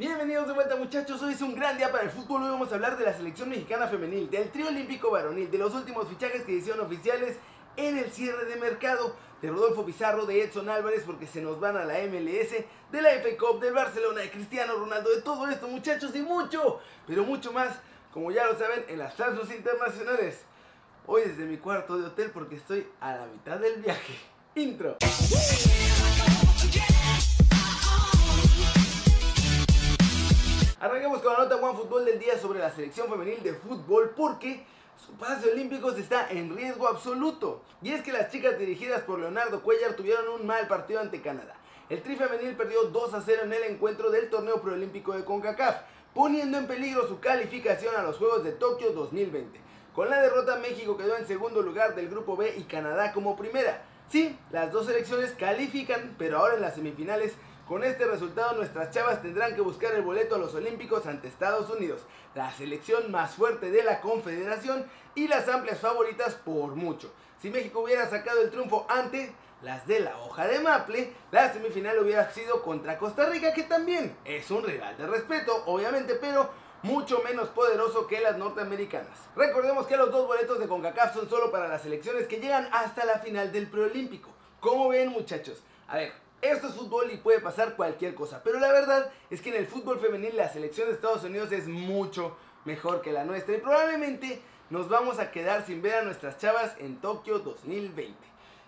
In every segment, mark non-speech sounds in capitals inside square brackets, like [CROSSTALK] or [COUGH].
Bienvenidos de vuelta muchachos, hoy es un gran día para el fútbol, hoy vamos a hablar de la selección mexicana femenil, del trío olímpico varonil, de los últimos fichajes que hicieron oficiales en el cierre de mercado, de Rodolfo Pizarro, de Edson Álvarez porque se nos van a la MLS, de la FA Cup, del Barcelona, de Cristiano Ronaldo, de todo esto muchachos y mucho, pero mucho más, como ya lo saben, en las translos internacionales. Hoy desde mi cuarto de hotel porque estoy a la mitad del viaje. [LAUGHS] Intro. Arranquemos con la nota One Fútbol del día sobre la selección femenil de fútbol porque su pase olímpicos está en riesgo absoluto. Y es que las chicas dirigidas por Leonardo Cuellar tuvieron un mal partido ante Canadá. El tri femenil perdió 2 a 0 en el encuentro del torneo preolímpico de CONCACAF, poniendo en peligro su calificación a los Juegos de Tokio 2020. Con la derrota México quedó en segundo lugar del grupo B y Canadá como primera. Sí, las dos selecciones califican, pero ahora en las semifinales con este resultado nuestras chavas tendrán que buscar el boleto a los Olímpicos ante Estados Unidos, la selección más fuerte de la Confederación y las amplias favoritas por mucho. Si México hubiera sacado el triunfo ante las de la hoja de Maple, la semifinal hubiera sido contra Costa Rica, que también es un rival de respeto, obviamente, pero mucho menos poderoso que las norteamericanas. Recordemos que los dos boletos de CONCACAF son solo para las selecciones que llegan hasta la final del preolímpico. ¿Cómo ven muchachos? A ver, esto es fútbol y puede pasar cualquier cosa, pero la verdad es que en el fútbol femenil la selección de Estados Unidos es mucho mejor que la nuestra y probablemente nos vamos a quedar sin ver a nuestras chavas en Tokio 2020.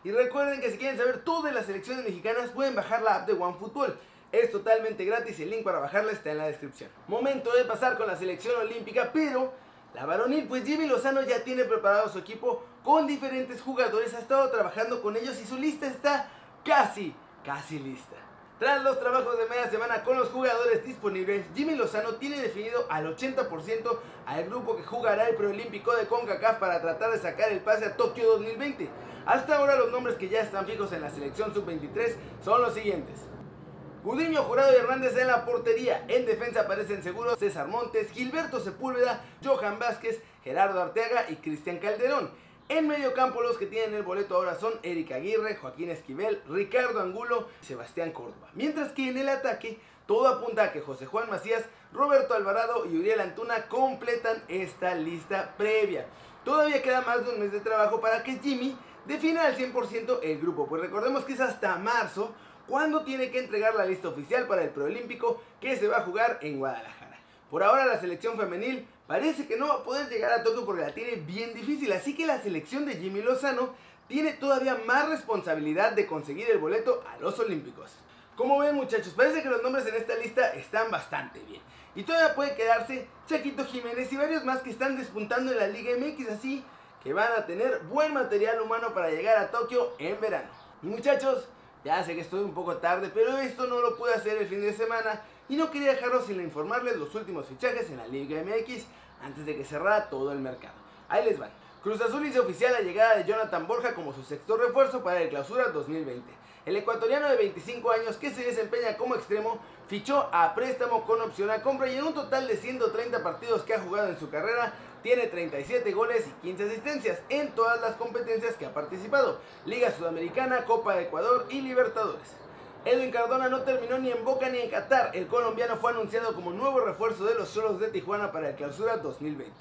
Y recuerden que si quieren saber todo de las selecciones mexicanas pueden bajar la app de OneFootball. Es totalmente gratis y el link para bajarla está en la descripción. Momento de pasar con la selección olímpica, pero la varonil, pues Jimmy Lozano ya tiene preparado su equipo con diferentes jugadores, ha estado trabajando con ellos y su lista está casi casi lista. Tras los trabajos de media semana con los jugadores disponibles, Jimmy Lozano tiene definido al 80% al grupo que jugará el preolímpico de CONCACAF para tratar de sacar el pase a Tokio 2020. Hasta ahora los nombres que ya están fijos en la selección sub-23 son los siguientes. Gudiño, Jurado y Hernández en la portería. En defensa aparecen seguros César Montes, Gilberto Sepúlveda, Johan Vázquez, Gerardo Arteaga y Cristian Calderón. En medio campo los que tienen el boleto ahora son Erika Aguirre, Joaquín Esquivel, Ricardo Angulo y Sebastián Córdoba. Mientras que en el ataque todo apunta a que José Juan Macías, Roberto Alvarado y Uriel Antuna completan esta lista previa. Todavía queda más de un mes de trabajo para que Jimmy defina al 100% el grupo, pues recordemos que es hasta marzo cuando tiene que entregar la lista oficial para el preolímpico que se va a jugar en Guadalajara. Por ahora la selección femenil parece que no va a poder llegar a Tokio porque la tiene bien difícil, así que la selección de Jimmy Lozano tiene todavía más responsabilidad de conseguir el boleto a los Olímpicos. Como ven muchachos, parece que los nombres en esta lista están bastante bien. Y todavía puede quedarse Chaquito Jiménez y varios más que están despuntando en la Liga MX, así que van a tener buen material humano para llegar a Tokio en verano. Y muchachos, ya sé que estoy un poco tarde, pero esto no lo pude hacer el fin de semana y no quería dejarlo sin informarles los últimos fichajes en la Liga MX antes de que cerrara todo el mercado. Ahí les van. Cruz Azul hizo oficial la llegada de Jonathan Borja como su sexto refuerzo para el clausura 2020. El ecuatoriano de 25 años que se desempeña como extremo fichó a préstamo con opción a compra y en un total de 130 partidos que ha jugado en su carrera tiene 37 goles y 15 asistencias en todas las competencias que ha participado, Liga Sudamericana, Copa de Ecuador y Libertadores. Edwin Cardona no terminó ni en Boca ni en Qatar. El colombiano fue anunciado como nuevo refuerzo de los Cholos de Tijuana para el clausura 2020.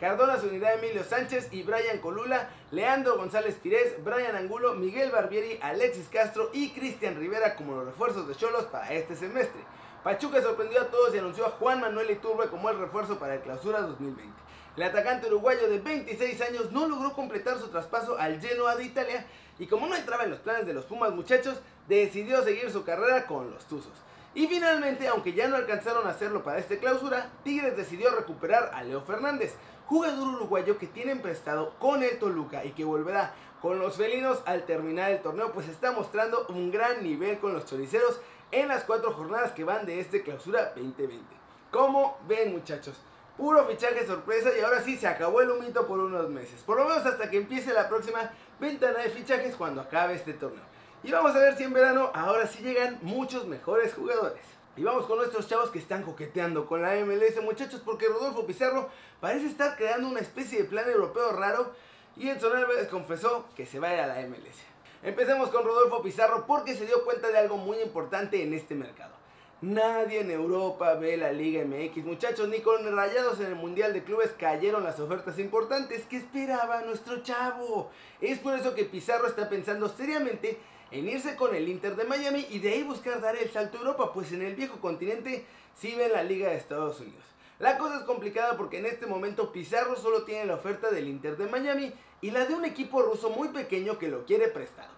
Cardona se unirá a Emilio Sánchez y Brian Colula, Leandro González Pires, Brian Angulo, Miguel Barbieri, Alexis Castro y Cristian Rivera como los refuerzos de Cholos para este semestre. Pachuca sorprendió a todos y anunció a Juan Manuel Iturbe como el refuerzo para el clausura 2020. El atacante uruguayo de 26 años no logró completar su traspaso al Genoa de Italia y como no entraba en los planes de los Pumas muchachos, decidió seguir su carrera con los Tuzos. Y finalmente, aunque ya no alcanzaron a hacerlo para esta clausura, Tigres decidió recuperar a Leo Fernández, jugador uruguayo que tiene prestado con el Toluca y que volverá con los felinos al terminar el torneo, pues está mostrando un gran nivel con los choriceros en las cuatro jornadas que van de este clausura 2020. Como ven muchachos, puro fichaje sorpresa y ahora sí se acabó el humito por unos meses, por lo menos hasta que empiece la próxima ventana de fichajes cuando acabe este torneo. Y vamos a ver si en verano ahora sí llegan muchos mejores jugadores. Y vamos con nuestros chavos que están coqueteando con la MLS, muchachos, porque Rodolfo Pizarro parece estar creando una especie de plan europeo raro y Edson Álvarez confesó que se va a ir a la MLS. Empecemos con Rodolfo Pizarro porque se dio cuenta de algo muy importante en este mercado. Nadie en Europa ve la Liga MX, muchachos, ni con rayados en el Mundial de Clubes cayeron las ofertas importantes que esperaba nuestro chavo. Es por eso que Pizarro está pensando seriamente en irse con el Inter de Miami y de ahí buscar dar el salto a Europa, pues en el viejo continente sí ven la Liga de Estados Unidos. La cosa es complicada porque en este momento Pizarro solo tiene la oferta del Inter de Miami y la de un equipo ruso muy pequeño que lo quiere prestado.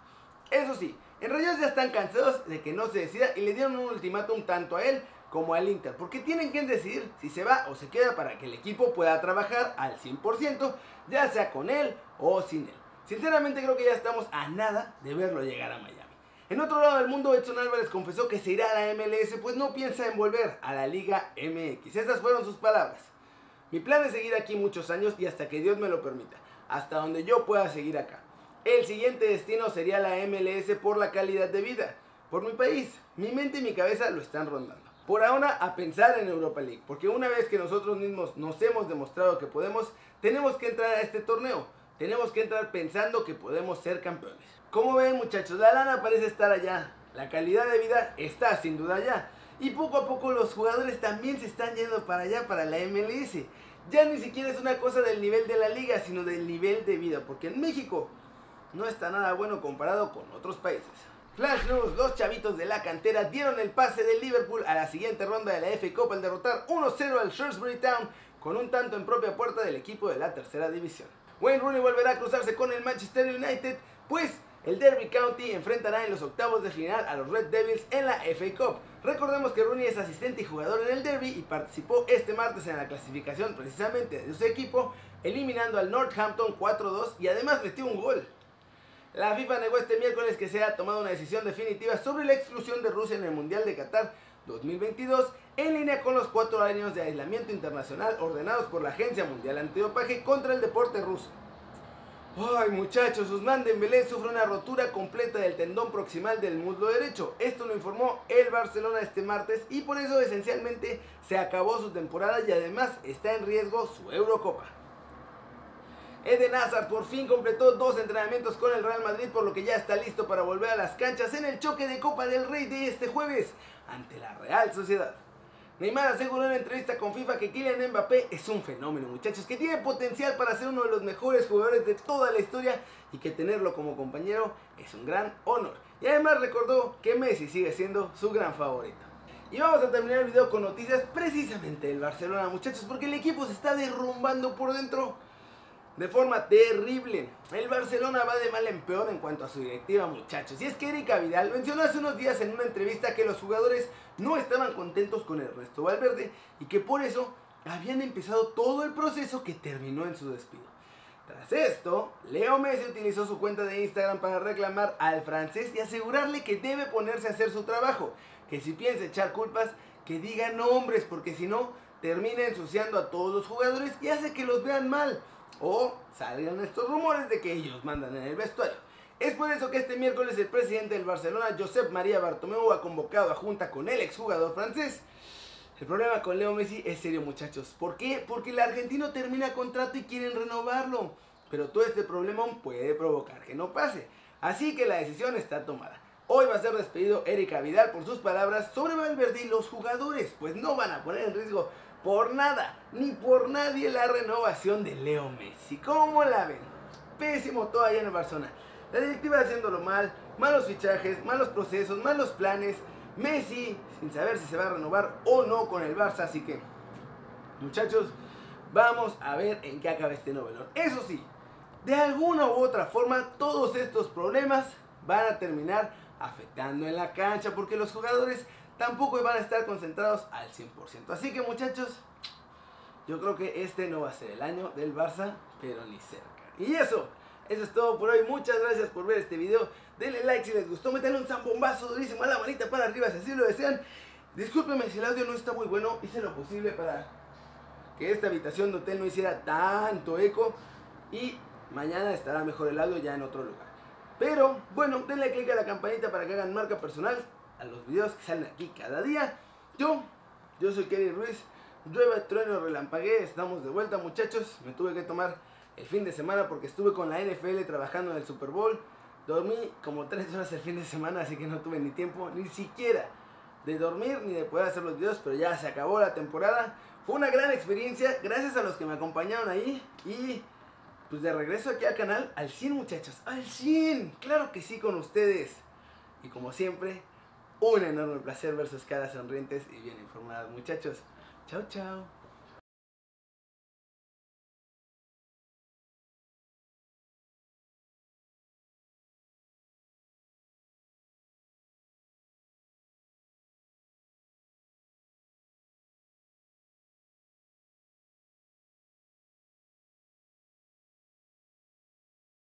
Eso sí, en Rayados ya están cansados de que no se decida y le dieron un ultimátum tanto a él como al Inter, porque tienen que decidir si se va o se queda para que el equipo pueda trabajar al 100%, ya sea con él o sin él. Sinceramente creo que ya estamos a nada de verlo llegar a Miami. En otro lado del mundo, Edson Álvarez confesó que se irá a la MLS, pues no piensa en volver a la Liga MX. Esas fueron sus palabras. Mi plan es seguir aquí muchos años y hasta que Dios me lo permita, hasta donde yo pueda seguir acá. El siguiente destino sería la MLS por la calidad de vida. Por mi país, mi mente y mi cabeza lo están rondando. Por ahora a pensar en Europa League, porque una vez que nosotros mismos nos hemos demostrado que podemos, tenemos que entrar a este torneo. Tenemos que entrar pensando que podemos ser campeones. Como ven muchachos, la lana parece estar allá. La calidad de vida está sin duda allá. Y poco a poco los jugadores también se están yendo para allá, para la MLS. Ya ni siquiera es una cosa del nivel de la liga, sino del nivel de vida. Porque en México no está nada bueno comparado con otros países. Flash News, los chavitos de la cantera dieron el pase del Liverpool a la siguiente ronda de la FA Cup al derrotar 1-0 al Shrewsbury Town con un tanto en propia puerta del equipo de la tercera división. Wayne Rooney volverá a cruzarse con el Manchester United, pues el Derby County enfrentará en los octavos de final a los Red Devils en la FA Cup. Recordemos que Rooney es asistente y jugador en el Derby y participó este martes en la clasificación precisamente de su equipo, eliminando al Northampton 4-2 y además metió un gol. La FIFA negó este miércoles que se ha tomado una decisión definitiva sobre la exclusión de Rusia en el Mundial de Qatar 2022 en línea con los cuatro años de aislamiento internacional ordenados por la Agencia Mundial Antidopaje contra el deporte ruso. Ay muchachos, Usman Dembélé sufre una rotura completa del tendón proximal del muslo derecho. Esto lo informó el Barcelona este martes y por eso esencialmente se acabó su temporada y además está en riesgo su Eurocopa. Eden Hazard por fin completó dos entrenamientos con el Real Madrid, por lo que ya está listo para volver a las canchas en el choque de Copa del Rey de este jueves ante la Real Sociedad. Neymar aseguró en una entrevista con FIFA que Kylian Mbappé es un fenómeno, muchachos, que tiene potencial para ser uno de los mejores jugadores de toda la historia y que tenerlo como compañero es un gran honor. Y además recordó que Messi sigue siendo su gran favorito. Y vamos a terminar el video con noticias precisamente del Barcelona, muchachos, porque el equipo se está derrumbando por dentro de forma terrible. El Barcelona va de mal en peor en cuanto a su directiva, muchachos. Y es que Erika Vidal mencionó hace unos días en una entrevista que los jugadores no estaban contentos con el resto Valverde y que por eso habían empezado todo el proceso que terminó en su despido. Tras esto, Leo Messi utilizó su cuenta de Instagram para reclamar al francés y asegurarle que debe ponerse a hacer su trabajo, que si piensa echar culpas, que diga nombres, porque si no, termina ensuciando a todos los jugadores y hace que los vean mal o salgan estos rumores de que ellos mandan en el vestuario. Es por eso que este miércoles el presidente del Barcelona, Josep María Bartomeu, ha convocado a junta con el exjugador francés. El problema con Leo Messi es serio, muchachos. ¿Por qué? Porque el argentino termina contrato y quieren renovarlo. Pero todo este problema puede provocar que no pase. Así que la decisión está tomada. Hoy va a ser despedido Erika Vidal por sus palabras sobre Valverde y los jugadores, pues no van a poner en riesgo por nada, ni por nadie la renovación de Leo Messi. ¿Cómo la ven? Pésimo todavía en el Barcelona. La directiva haciéndolo mal, malos fichajes, malos procesos, malos planes. Messi sin saber si se va a renovar o no con el Barça. Así que, muchachos, vamos a ver en qué acaba este novelón. Eso sí, de alguna u otra forma, todos estos problemas van a terminar afectando en la cancha porque los jugadores tampoco van a estar concentrados al 100%. Así que muchachos, yo creo que este no va a ser el año del Barça, pero ni cerca. Y eso, eso es todo por hoy. Muchas gracias por ver este video. Denle like si les gustó, metanle un zambombazo durísimo a la manita para arriba si así lo desean. Discúlpenme si el audio no está muy bueno, hice lo posible para que esta habitación de hotel no hiciera tanto eco y mañana estará mejor el audio ya en otro lugar. Pero bueno, denle click a la campanita para que hagan marca personal a los videos que salen aquí cada día. Yo, yo soy Kenny Ruiz. Llueve, trueno, relampagué, estamos de vuelta muchachos. Me tuve que tomar el fin de semana porque estuve con la NFL trabajando en el Super Bowl. Dormí como tres horas el fin de semana, así que no tuve ni tiempo ni siquiera de dormir ni de poder hacer los videos, pero ya se acabó la temporada. Fue una gran experiencia, gracias a los que me acompañaron ahí y pues de regreso aquí al canal al 100 muchachos, al 100, claro que sí con ustedes. Y como siempre, un enorme placer ver sus caras sonrientes y bien informadas, muchachos. Chao, chao.